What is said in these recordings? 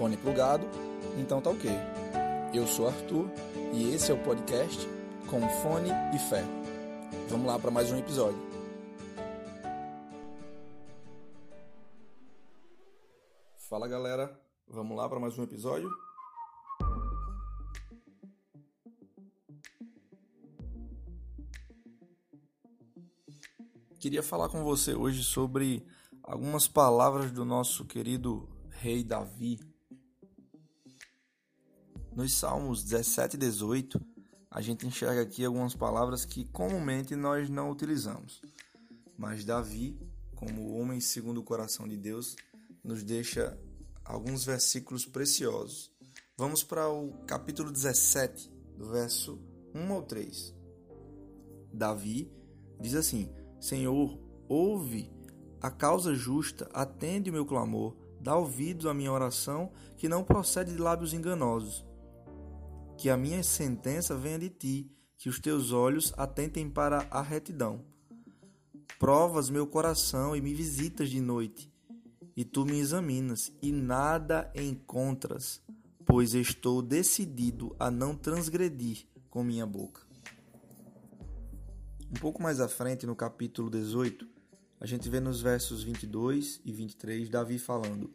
Fone plugado? Então tá ok. Eu sou Arthur e esse é o podcast com fone e fé. Vamos lá para mais um episódio. Fala galera, vamos lá para mais um episódio? Queria falar com você hoje sobre algumas palavras do nosso querido rei Davi. Nos Salmos 17 e 18, a gente enxerga aqui algumas palavras que comumente nós não utilizamos. Mas Davi, como homem segundo o coração de Deus, nos deixa alguns versículos preciosos. Vamos para o capítulo 17, do verso 1 ao 3. Davi diz assim: Senhor, ouve a causa justa, atende o meu clamor, dá ouvidos à minha oração, que não procede de lábios enganosos. Que a minha sentença venha de ti, que os teus olhos atentem para a retidão. Provas meu coração e me visitas de noite, e tu me examinas, e nada encontras, pois estou decidido a não transgredir com minha boca. Um pouco mais à frente, no capítulo 18, a gente vê nos versos 22 e 23 Davi falando: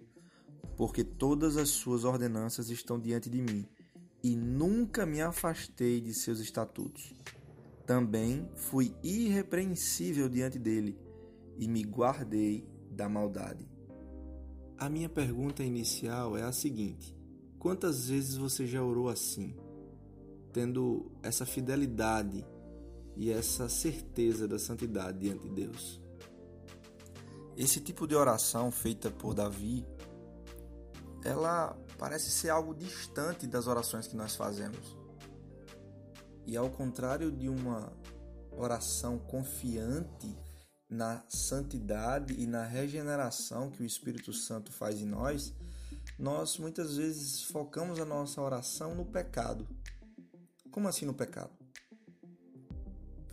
Porque todas as suas ordenanças estão diante de mim, e nunca me afastei de seus estatutos. Também fui irrepreensível diante dele, e me guardei da maldade. A minha pergunta inicial é a seguinte: quantas vezes você já orou assim, tendo essa fidelidade e essa certeza da santidade diante de Deus. Esse tipo de oração feita por Davi, ela parece ser algo distante das orações que nós fazemos. E ao contrário de uma oração confiante na santidade e na regeneração que o Espírito Santo faz em nós, nós muitas vezes focamos a nossa oração no pecado. Como assim no pecado?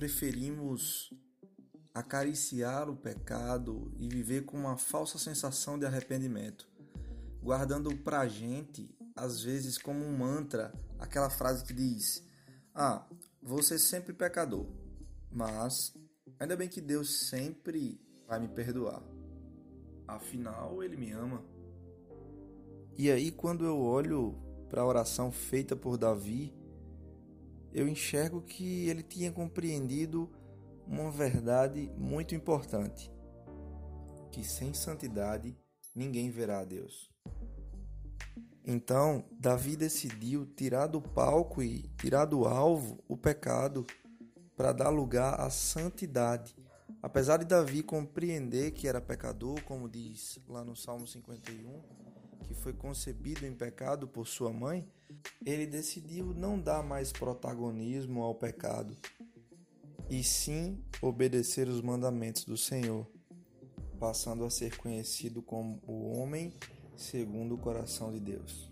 preferimos acariciar o pecado e viver com uma falsa sensação de arrependimento, guardando para a gente, às vezes, como um mantra, aquela frase que diz: Ah, ser sempre pecador, mas ainda bem que Deus sempre vai me perdoar. Afinal, Ele me ama. E aí, quando eu olho para a oração feita por Davi, eu enxergo que ele tinha compreendido uma verdade muito importante: que sem santidade ninguém verá a Deus. Então, Davi decidiu tirar do palco e tirar do alvo o pecado para dar lugar à santidade. Apesar de Davi compreender que era pecador, como diz lá no Salmo 51, que foi concebido em pecado por sua mãe, ele decidiu não dar mais protagonismo ao pecado, e sim obedecer os mandamentos do Senhor, passando a ser conhecido como o homem segundo o coração de Deus.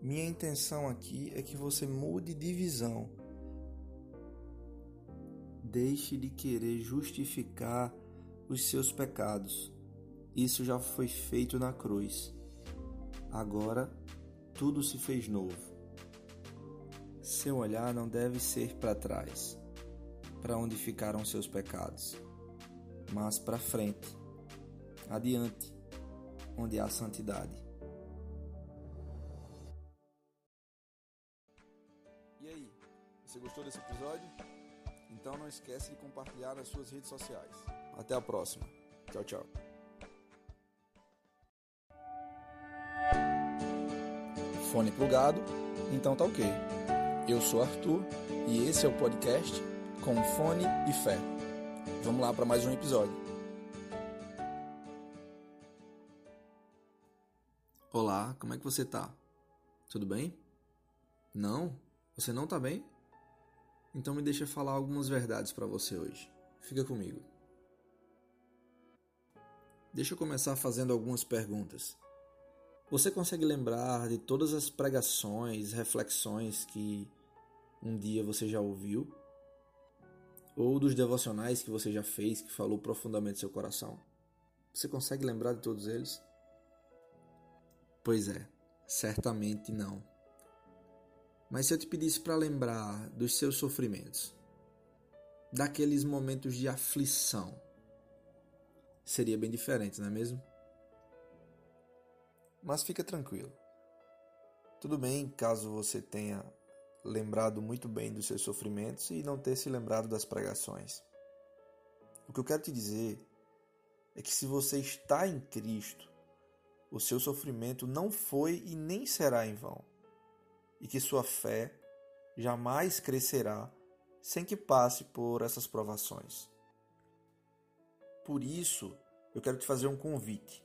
Minha intenção aqui é que você mude de visão. Deixe de querer justificar os seus pecados. Isso já foi feito na cruz. Agora tudo se fez novo. Seu olhar não deve ser para trás, para onde ficaram seus pecados, mas para frente, adiante, onde há santidade. E aí, você gostou desse episódio? Então não esquece de compartilhar nas suas redes sociais. Até a próxima. Tchau, tchau. fone plugado, então tá ok. Eu sou Arthur e esse é o podcast com fone e fé. Vamos lá para mais um episódio. Olá, como é que você tá? Tudo bem? Não? Você não tá bem? Então me deixa falar algumas verdades para você hoje. Fica comigo. Deixa eu começar fazendo algumas perguntas. Você consegue lembrar de todas as pregações, reflexões que um dia você já ouviu? Ou dos devocionais que você já fez, que falou profundamente seu coração? Você consegue lembrar de todos eles? Pois é, certamente não. Mas se eu te pedisse para lembrar dos seus sofrimentos, daqueles momentos de aflição, seria bem diferente, não é mesmo? Mas fica tranquilo. Tudo bem caso você tenha lembrado muito bem dos seus sofrimentos e não ter se lembrado das pregações. O que eu quero te dizer é que se você está em Cristo, o seu sofrimento não foi e nem será em vão, e que sua fé jamais crescerá sem que passe por essas provações. Por isso, eu quero te fazer um convite.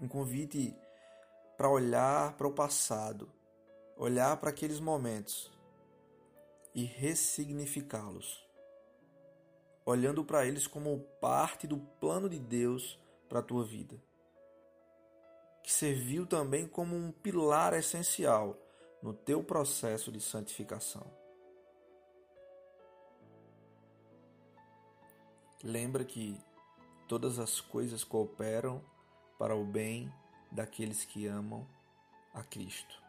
Um convite para olhar para o passado, olhar para aqueles momentos e ressignificá-los, olhando para eles como parte do plano de Deus para a tua vida, que serviu também como um pilar essencial no teu processo de santificação. Lembra que todas as coisas cooperam para o bem daqueles que amam a Cristo.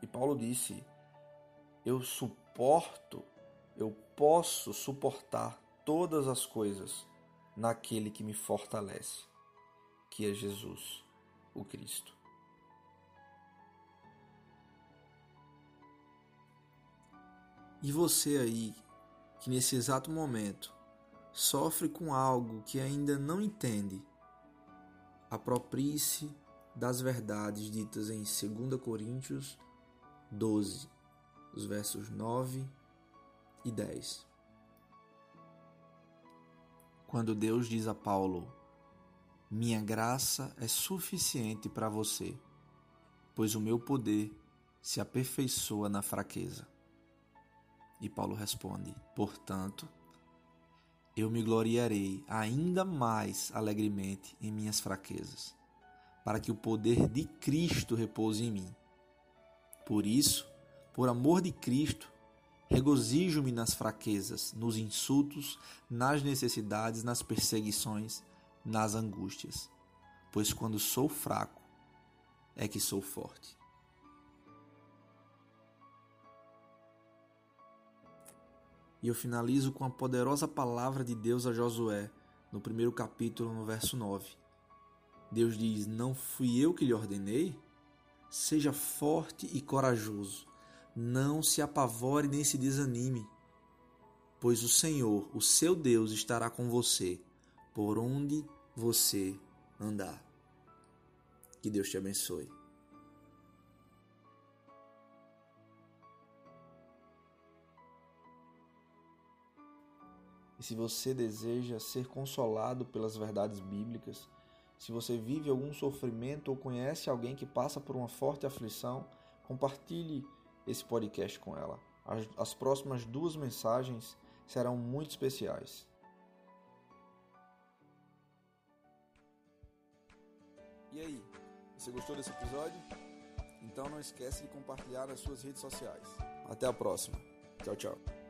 E Paulo disse: Eu suporto, eu posso suportar todas as coisas naquele que me fortalece, que é Jesus, o Cristo. E você aí, que nesse exato momento sofre com algo que ainda não entende, aproprie-se das verdades ditas em 2 Coríntios 12, os versos 9 e 10. Quando Deus diz a Paulo: Minha graça é suficiente para você, pois o meu poder se aperfeiçoa na fraqueza. E Paulo responde: Portanto, eu me gloriarei ainda mais alegremente em minhas fraquezas, para que o poder de Cristo repouse em mim. Por isso, por amor de Cristo, regozijo-me nas fraquezas, nos insultos, nas necessidades, nas perseguições, nas angústias, pois quando sou fraco é que sou forte. E eu finalizo com a poderosa palavra de Deus a Josué, no primeiro capítulo, no verso 9. Deus diz: Não fui eu que lhe ordenei? Seja forte e corajoso, não se apavore nem se desanime, pois o Senhor, o seu Deus, estará com você por onde você andar. Que Deus te abençoe. E se você deseja ser consolado pelas verdades bíblicas, se você vive algum sofrimento ou conhece alguém que passa por uma forte aflição, compartilhe esse podcast com ela. As, as próximas duas mensagens serão muito especiais. E aí, você gostou desse episódio? Então não esquece de compartilhar nas suas redes sociais. Até a próxima. Tchau, tchau.